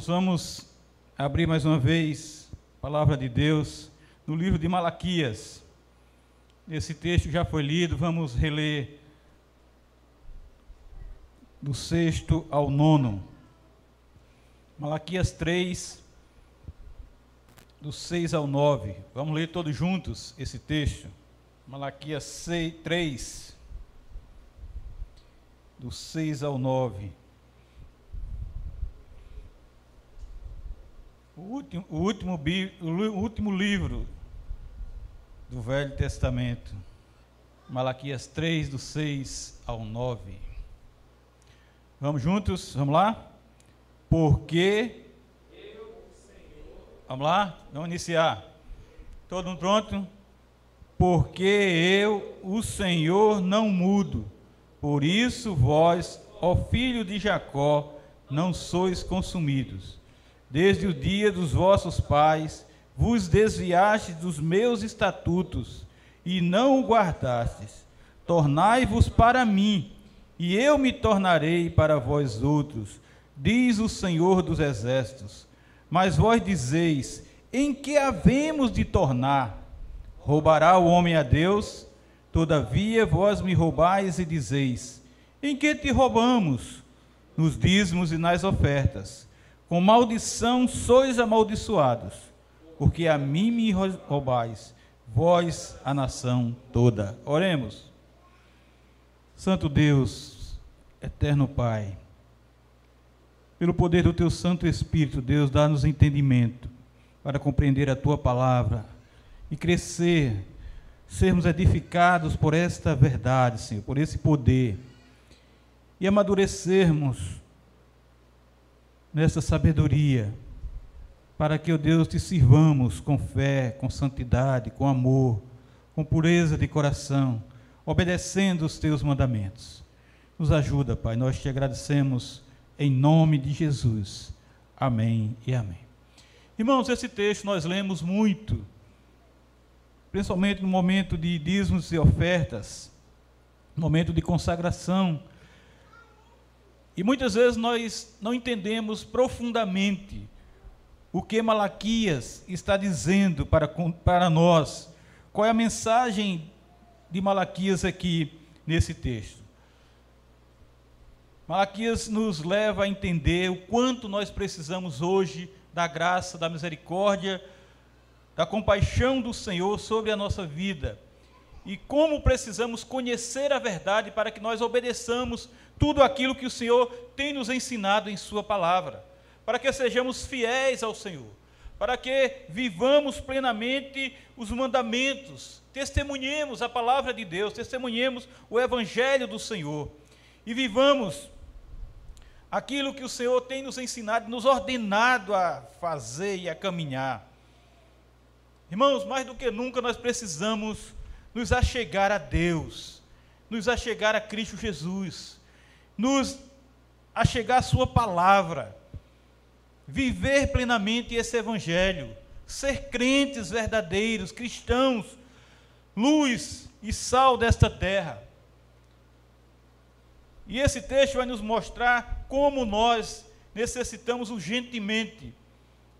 Irmãos, vamos abrir mais uma vez a palavra de Deus no livro de Malaquias. Esse texto já foi lido, vamos reler do sexto ao nono. Malaquias 3, do 6 ao 9. Vamos ler todos juntos esse texto. Malaquias 6, 3, do 6 ao 9. Último, o último, o último livro do Velho Testamento. Malaquias 3, do 6 ao 9. Vamos juntos? Vamos lá? Porque. Vamos lá? Vamos iniciar. Todo mundo pronto? Porque eu, o Senhor, não mudo. Por isso vós, ó filho de Jacó, não sois consumidos. Desde o dia dos vossos pais, vos desviastes dos meus estatutos e não o guardastes. Tornai-vos para mim, e eu me tornarei para vós outros, diz o Senhor dos Exércitos. Mas vós dizeis: em que havemos de tornar? Roubará o homem a Deus? Todavia vós me roubais e dizeis: em que te roubamos? Nos dízimos e nas ofertas. Com maldição sois amaldiçoados, porque a mim me roubais, vós a nação toda. Oremos. Santo Deus, eterno Pai, pelo poder do teu Santo Espírito, Deus, dá-nos entendimento para compreender a tua palavra e crescer, sermos edificados por esta verdade, Senhor, por esse poder e amadurecermos nessa sabedoria, para que, ó Deus, te sirvamos com fé, com santidade, com amor, com pureza de coração, obedecendo os teus mandamentos. Nos ajuda, Pai, nós te agradecemos em nome de Jesus. Amém e amém. Irmãos, esse texto nós lemos muito, principalmente no momento de dízimos e ofertas, no momento de consagração. E muitas vezes nós não entendemos profundamente o que Malaquias está dizendo para, para nós, qual é a mensagem de Malaquias aqui nesse texto. Malaquias nos leva a entender o quanto nós precisamos hoje da graça, da misericórdia, da compaixão do Senhor sobre a nossa vida. E como precisamos conhecer a verdade para que nós obedeçamos tudo aquilo que o Senhor tem nos ensinado em Sua palavra. Para que sejamos fiéis ao Senhor. Para que vivamos plenamente os mandamentos. Testemunhemos a palavra de Deus. Testemunhemos o Evangelho do Senhor. E vivamos aquilo que o Senhor tem nos ensinado, nos ordenado a fazer e a caminhar. Irmãos, mais do que nunca nós precisamos nos achegar a Deus, nos achegar a Cristo Jesus, nos achegar a Sua palavra, viver plenamente esse Evangelho, ser crentes verdadeiros, cristãos, luz e sal desta terra. E esse texto vai nos mostrar como nós necessitamos urgentemente,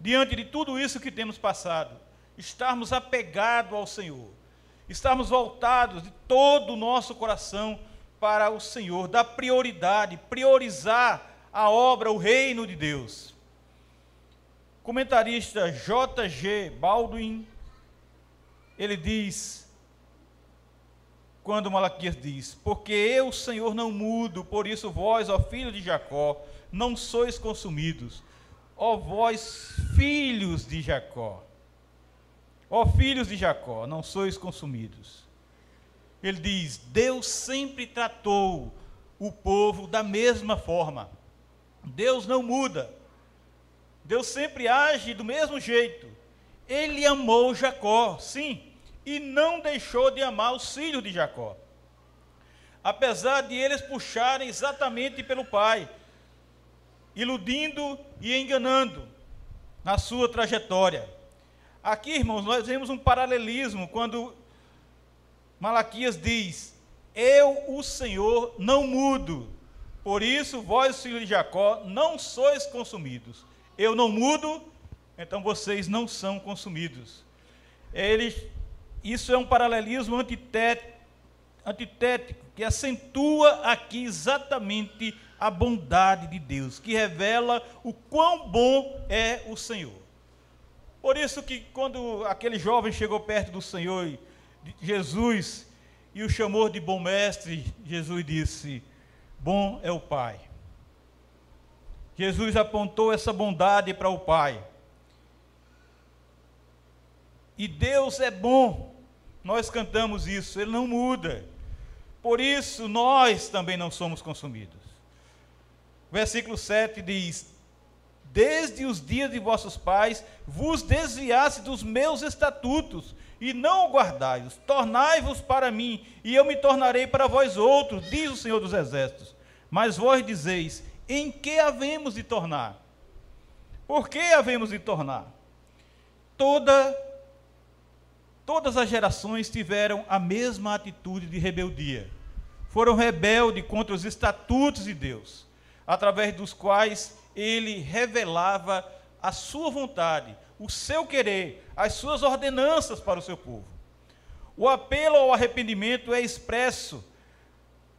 diante de tudo isso que temos passado, estarmos apegados ao Senhor, estarmos voltados de todo o nosso coração para o Senhor, dar prioridade, priorizar a obra, o reino de Deus. Comentarista J.G. Baldwin, ele diz quando Malaquias diz: Porque eu, Senhor, não mudo, por isso vós, ó filho de Jacó, não sois consumidos, ó vós, filhos de Jacó. Ó filhos de Jacó, não sois consumidos. Ele diz: Deus sempre tratou o povo da mesma forma. Deus não muda. Deus sempre age do mesmo jeito. Ele amou Jacó, sim e não deixou de amar os filhos de Jacó. Apesar de eles puxarem exatamente pelo pai, iludindo e enganando na sua trajetória. Aqui, irmãos, nós vemos um paralelismo quando Malaquias diz: Eu, o Senhor, não mudo. Por isso, vós, filhos de Jacó, não sois consumidos. eu não mudo, então vocês não são consumidos. Ele, isso é um paralelismo antitético, antitético que acentua aqui exatamente a bondade de Deus, que revela o quão bom é o Senhor. Por isso que quando aquele jovem chegou perto do Senhor Jesus e o chamou de bom mestre, Jesus disse: Bom é o Pai. Jesus apontou essa bondade para o Pai. E Deus é bom. Nós cantamos isso, ele não muda. Por isso nós também não somos consumidos. Versículo 7 diz: Desde os dias de vossos pais vos desviasse dos meus estatutos e não o guardai-os. Tornai-vos para mim, e eu me tornarei para vós outros, diz o Senhor dos Exércitos. Mas vós dizeis: em que havemos de tornar? Por que havemos de tornar? Toda, todas as gerações tiveram a mesma atitude de rebeldia. Foram rebeldes contra os estatutos de Deus, através dos quais ele revelava a sua vontade, o seu querer, as suas ordenanças para o seu povo. O apelo ao arrependimento é expresso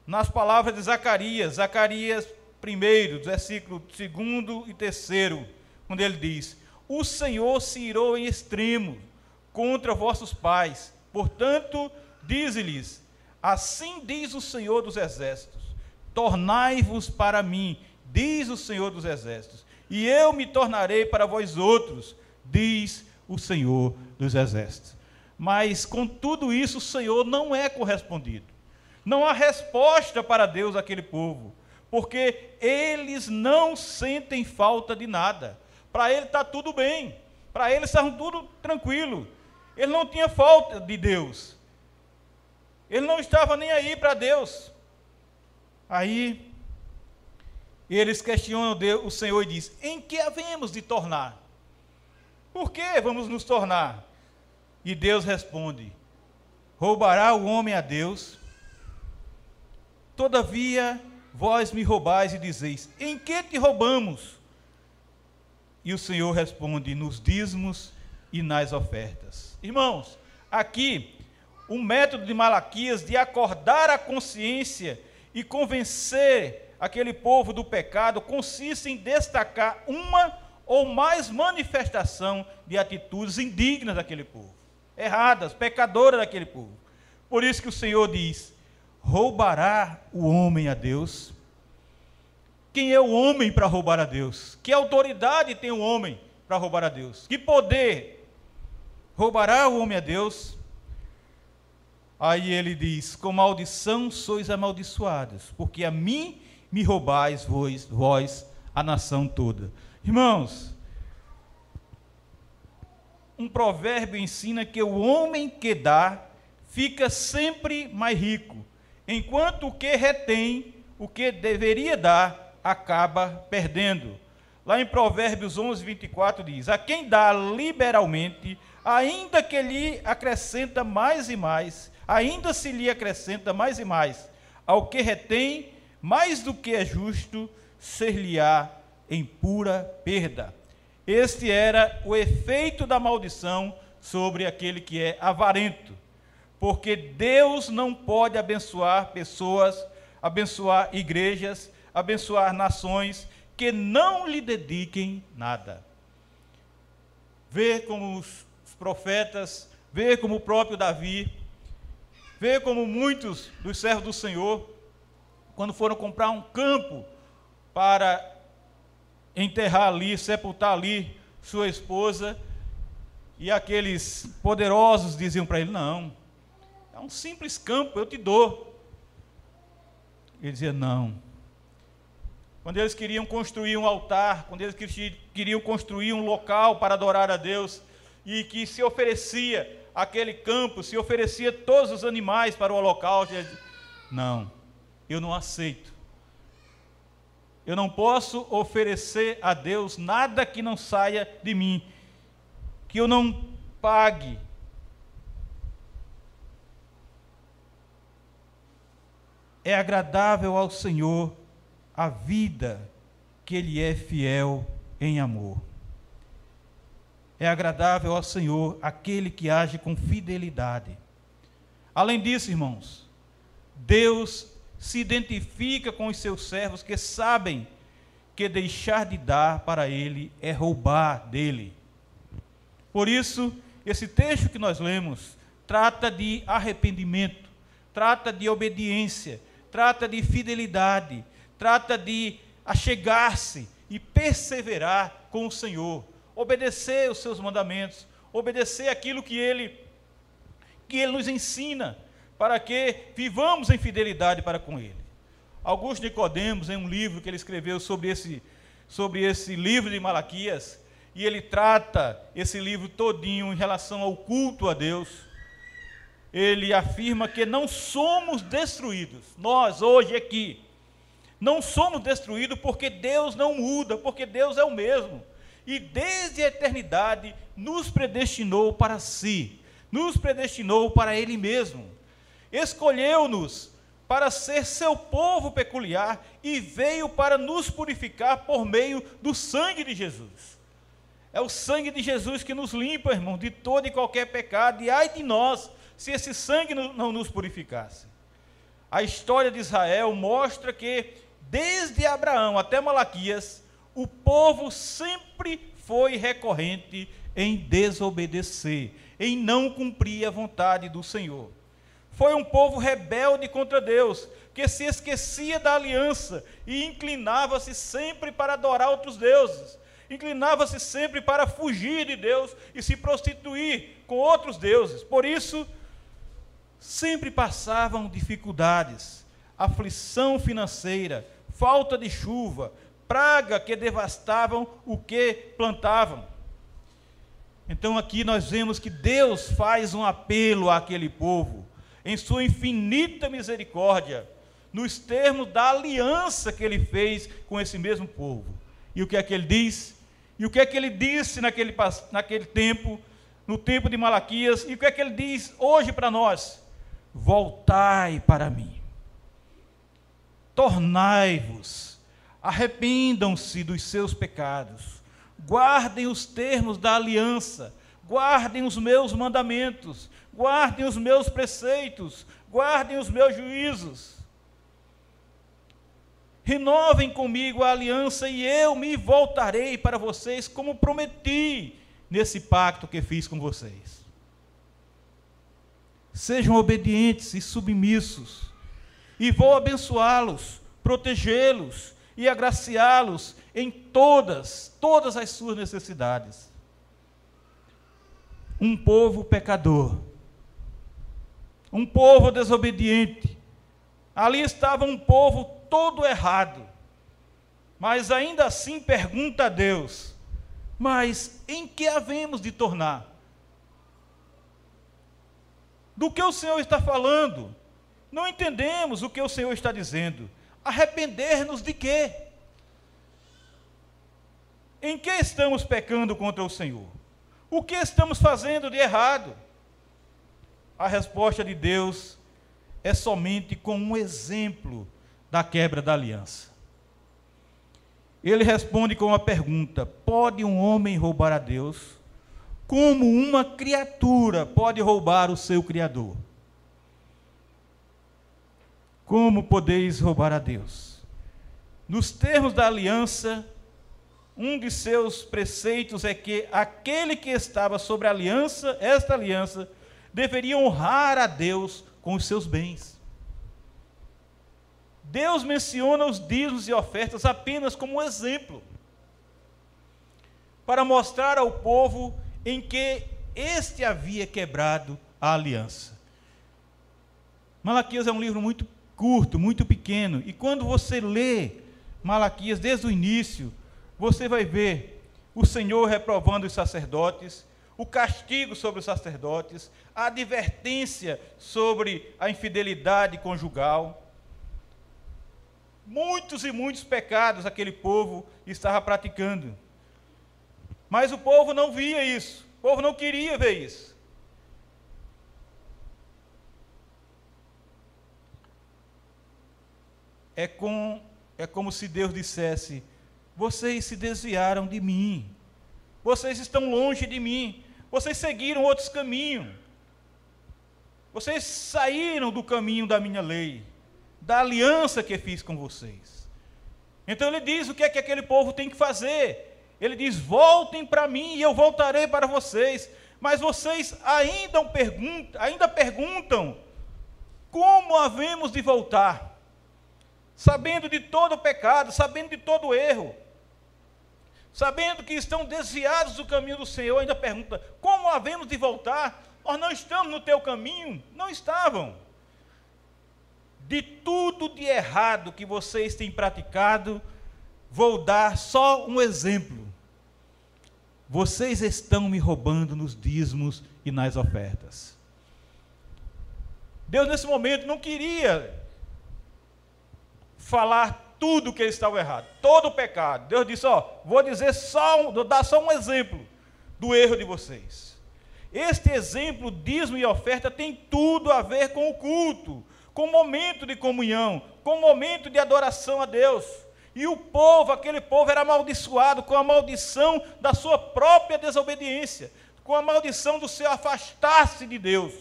nas palavras de Zacarias, Zacarias 1, versículo 2 e 3, quando ele diz: O Senhor se irou em extremo contra vossos pais, portanto, dize-lhes: Assim diz o Senhor dos exércitos: Tornai-vos para mim, diz o Senhor dos exércitos, e eu me tornarei para vós outros, diz o Senhor dos exércitos. Mas com tudo isso, o Senhor não é correspondido. Não há resposta para Deus àquele povo, porque eles não sentem falta de nada. Para ele está tudo bem, para eles está tudo tranquilo. Ele não tinha falta de Deus. Ele não estava nem aí para Deus. Aí eles questionam o Senhor e diz: Em que havemos de tornar? Por que vamos nos tornar? E Deus responde: Roubará o homem a Deus? Todavia, vós me roubais e dizeis: Em que te roubamos? E o Senhor responde: Nos dízimos e nas ofertas. Irmãos, aqui, o método de Malaquias de acordar a consciência e convencer aquele povo do pecado consiste em destacar uma ou mais manifestação de atitudes indignas daquele povo, erradas, pecadoras daquele povo. Por isso que o Senhor diz: roubará o homem a Deus? Quem é o homem para roubar a Deus? Que autoridade tem o homem para roubar a Deus? Que poder roubará o homem a Deus? Aí ele diz: Com maldição sois amaldiçoados, porque a mim me roubais vós, vós a nação toda. Irmãos, um provérbio ensina que o homem que dá fica sempre mais rico, enquanto o que retém, o que deveria dar, acaba perdendo. Lá em Provérbios 11, 24 diz: A quem dá liberalmente, ainda que lhe acrescenta mais e mais, ainda se lhe acrescenta mais e mais, ao que retém, mais do que é justo, ser-lhe-á em pura perda. Este era o efeito da maldição sobre aquele que é avarento. Porque Deus não pode abençoar pessoas, abençoar igrejas, abençoar nações que não lhe dediquem nada. Vê como os profetas, vê como o próprio Davi, vê como muitos dos servos do Senhor, quando foram comprar um campo para enterrar ali, sepultar ali sua esposa, e aqueles poderosos diziam para ele: Não, é um simples campo, eu te dou. Ele dizia: Não. Quando eles queriam construir um altar, quando eles queriam construir um local para adorar a Deus, e que se oferecia aquele campo, se oferecia todos os animais para o holocausto, ele dizia, não, eu não aceito. Eu não posso oferecer a Deus nada que não saia de mim, que eu não pague. É agradável ao Senhor a vida que Ele é fiel em amor. É agradável ao Senhor aquele que age com fidelidade. Além disso, irmãos, Deus se identifica com os seus servos que sabem que deixar de dar para ele é roubar dele. Por isso, esse texto que nós lemos trata de arrependimento, trata de obediência, trata de fidelidade, trata de achegar-se e perseverar com o Senhor, obedecer os seus mandamentos, obedecer aquilo que ele que ele nos ensina, para que vivamos em fidelidade para com ele. Augusto Nicodemos, em um livro que ele escreveu sobre esse sobre esse livro de Malaquias, e ele trata esse livro todinho em relação ao culto a Deus. Ele afirma que não somos destruídos. Nós hoje aqui não somos destruídos porque Deus não muda, porque Deus é o mesmo. E desde a eternidade nos predestinou para si, nos predestinou para Ele mesmo. Escolheu-nos para ser seu povo peculiar e veio para nos purificar por meio do sangue de Jesus. É o sangue de Jesus que nos limpa, irmão, de todo e qualquer pecado. E ai de nós, se esse sangue não nos purificasse. A história de Israel mostra que, desde Abraão até Malaquias, o povo sempre foi recorrente em desobedecer, em não cumprir a vontade do Senhor. Foi um povo rebelde contra Deus, que se esquecia da aliança e inclinava-se sempre para adorar outros deuses inclinava-se sempre para fugir de Deus e se prostituir com outros deuses. Por isso, sempre passavam dificuldades, aflição financeira, falta de chuva, praga que devastavam o que plantavam. Então aqui nós vemos que Deus faz um apelo àquele povo, em sua infinita misericórdia, nos termos da aliança que ele fez com esse mesmo povo. E o que é que ele diz? E o que é que ele disse naquele, naquele tempo, no tempo de Malaquias, e o que é que ele diz hoje para nós? Voltai para mim, tornai-vos, arrependam-se dos seus pecados, guardem os termos da aliança, guardem os meus mandamentos, guardem os meus preceitos, guardem os meus juízos Renovem comigo a aliança e eu me voltarei para vocês, como prometi nesse pacto que fiz com vocês. Sejam obedientes e submissos, e vou abençoá-los, protegê-los e agraciá-los em todas, todas as suas necessidades. Um povo pecador, um povo desobediente, ali estava um povo todo errado. Mas ainda assim pergunta a Deus: Mas em que havemos de tornar? Do que o Senhor está falando? Não entendemos o que o Senhor está dizendo. Arrepender-nos de quê? Em que estamos pecando contra o Senhor? O que estamos fazendo de errado? A resposta de Deus é somente com um exemplo da quebra da aliança. Ele responde com uma pergunta: Pode um homem roubar a Deus? Como uma criatura pode roubar o seu Criador? Como podeis roubar a Deus? Nos termos da aliança, um de seus preceitos é que aquele que estava sobre a aliança, esta aliança, deveria honrar a Deus com os seus bens. Deus menciona os dízimos e ofertas apenas como um exemplo, para mostrar ao povo em que este havia quebrado a aliança. Malaquias é um livro muito curto, muito pequeno, e quando você lê Malaquias desde o início, você vai ver o Senhor reprovando os sacerdotes, o castigo sobre os sacerdotes, a advertência sobre a infidelidade conjugal, muitos e muitos pecados aquele povo estava praticando. Mas o povo não via isso, o povo não queria ver isso. É, com, é como se Deus dissesse: vocês se desviaram de mim. Vocês estão longe de mim. Vocês seguiram outros caminhos. Vocês saíram do caminho da minha lei, da aliança que fiz com vocês. Então ele diz o que é que aquele povo tem que fazer. Ele diz: Voltem para mim e eu voltarei para vocês. Mas vocês ainda perguntam, ainda perguntam como havemos de voltar? Sabendo de todo o pecado, sabendo de todo o erro, sabendo que estão desviados do caminho do Senhor, ainda pergunta: como havemos de voltar? Nós não estamos no teu caminho? Não estavam. De tudo de errado que vocês têm praticado, vou dar só um exemplo. Vocês estão me roubando nos dízimos e nas ofertas. Deus, nesse momento, não queria falar tudo que eles estavam errado, todo o pecado. Deus disse: Ó, vou dizer só, um, vou dar só um exemplo do erro de vocês. Este exemplo, dízimo e oferta, tem tudo a ver com o culto, com o momento de comunhão, com o momento de adoração a Deus. E o povo, aquele povo, era amaldiçoado com a maldição da sua própria desobediência, com a maldição do seu afastar-se de Deus.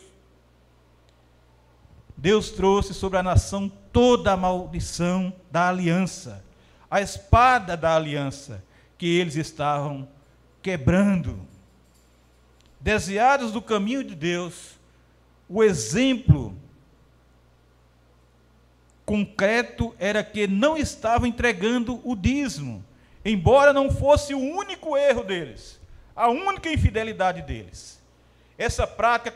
Deus trouxe sobre a nação toda a maldição da aliança, a espada da aliança que eles estavam quebrando. Desviados do caminho de Deus, o exemplo concreto era que não estavam entregando o dízimo, embora não fosse o único erro deles, a única infidelidade deles. Essa prática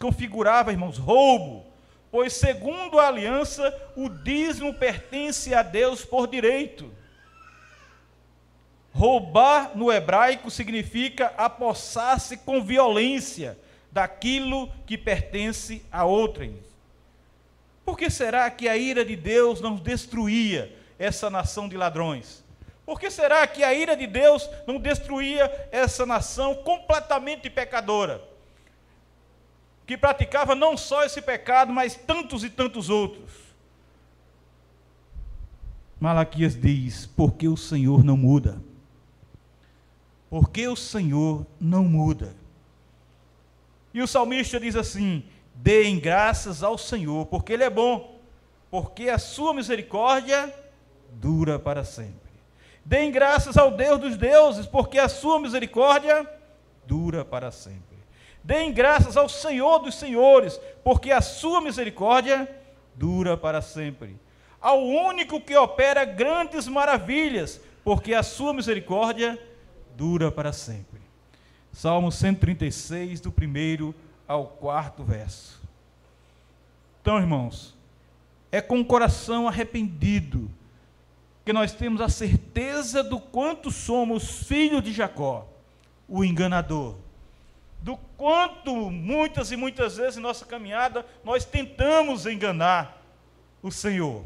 configurava, irmãos, roubo, pois, segundo a aliança, o dízimo pertence a Deus por direito. Roubar no hebraico significa apossar-se com violência daquilo que pertence a outrem. Por que será que a ira de Deus não destruía essa nação de ladrões? Por que será que a ira de Deus não destruía essa nação completamente pecadora? Que praticava não só esse pecado, mas tantos e tantos outros. Malaquias diz: porque o Senhor não muda. Porque o Senhor não muda. E o salmista diz assim: deem graças ao Senhor, porque Ele é bom, porque a sua misericórdia dura para sempre. Deem graças ao Deus dos deuses, porque a sua misericórdia dura para sempre. Deem graças ao Senhor dos senhores, porque a sua misericórdia dura para sempre. Ao único que opera grandes maravilhas, porque a sua misericórdia dura para sempre. Salmo 136, do primeiro ao quarto verso. Então, irmãos, é com o coração arrependido que nós temos a certeza do quanto somos filhos de Jacó, o enganador do quanto muitas e muitas vezes em nossa caminhada nós tentamos enganar o Senhor.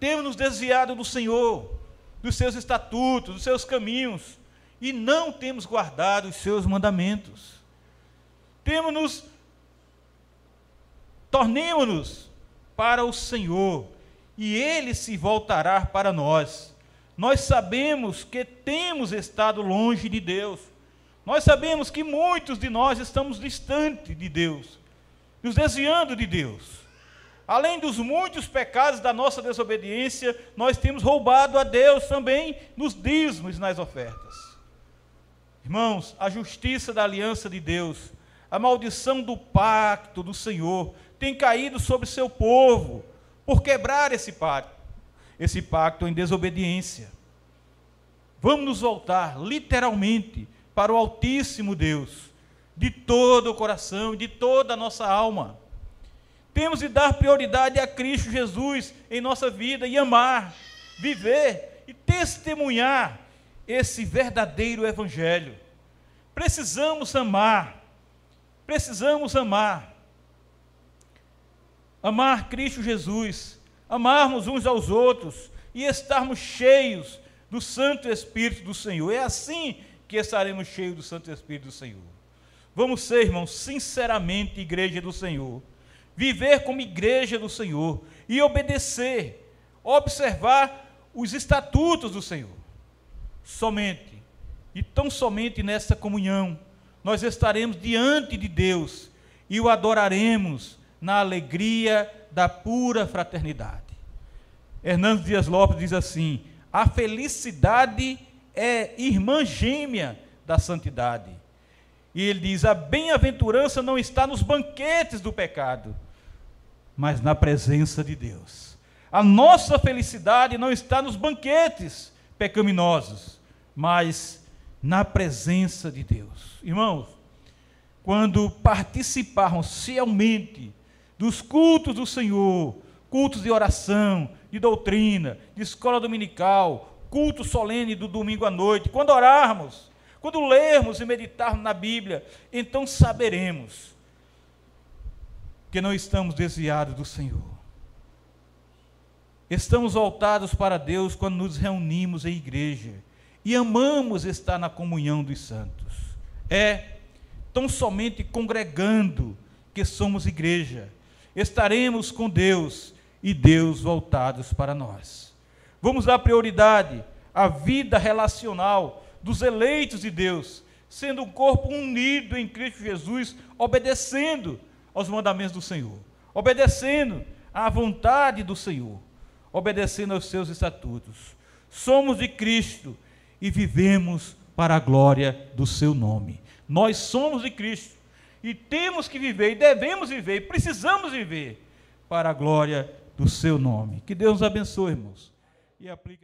Temos nos desviado do Senhor, dos seus estatutos, dos seus caminhos, e não temos guardado os seus mandamentos. Temos nos tornemos-nos para o Senhor, e ele se voltará para nós. Nós sabemos que temos estado longe de Deus nós sabemos que muitos de nós estamos distante de Deus, nos desviando de Deus. Além dos muitos pecados da nossa desobediência, nós temos roubado a Deus também nos dízimos e nas ofertas. Irmãos, a justiça da aliança de Deus, a maldição do pacto do Senhor, tem caído sobre seu povo por quebrar esse pacto, esse pacto em desobediência. Vamos nos voltar, literalmente, para o Altíssimo Deus, de todo o coração, de toda a nossa alma. Temos de dar prioridade a Cristo Jesus em nossa vida e amar, viver e testemunhar esse verdadeiro Evangelho. Precisamos amar, precisamos amar. Amar Cristo Jesus, amarmos uns aos outros e estarmos cheios do Santo Espírito do Senhor. É assim que estaremos cheios do Santo Espírito do Senhor. Vamos ser, irmãos, sinceramente igreja do Senhor. Viver como igreja do Senhor e obedecer, observar os estatutos do Senhor. Somente, e tão somente nessa comunhão, nós estaremos diante de Deus e o adoraremos na alegria da pura fraternidade. Hernandes Dias Lopes diz assim: a felicidade é irmã gêmea da santidade. E ele diz: a bem-aventurança não está nos banquetes do pecado, mas na presença de Deus. A nossa felicidade não está nos banquetes pecaminosos, mas na presença de Deus. Irmãos, quando participarmos fielmente dos cultos do Senhor, cultos de oração, de doutrina, de escola dominical, culto solene do domingo à noite, quando orarmos, quando lermos e meditarmos na Bíblia, então saberemos que não estamos desviados do Senhor. Estamos voltados para Deus quando nos reunimos em igreja e amamos estar na comunhão dos santos. É tão somente congregando que somos igreja. Estaremos com Deus e Deus voltados para nós. Vamos dar prioridade à vida relacional dos eleitos de Deus, sendo um corpo unido em Cristo Jesus, obedecendo aos mandamentos do Senhor, obedecendo à vontade do Senhor, obedecendo aos seus estatutos. Somos de Cristo e vivemos para a glória do seu nome. Nós somos de Cristo e temos que viver, e devemos viver, e precisamos viver para a glória do seu nome. Que Deus nos abençoe, irmãos. E aplique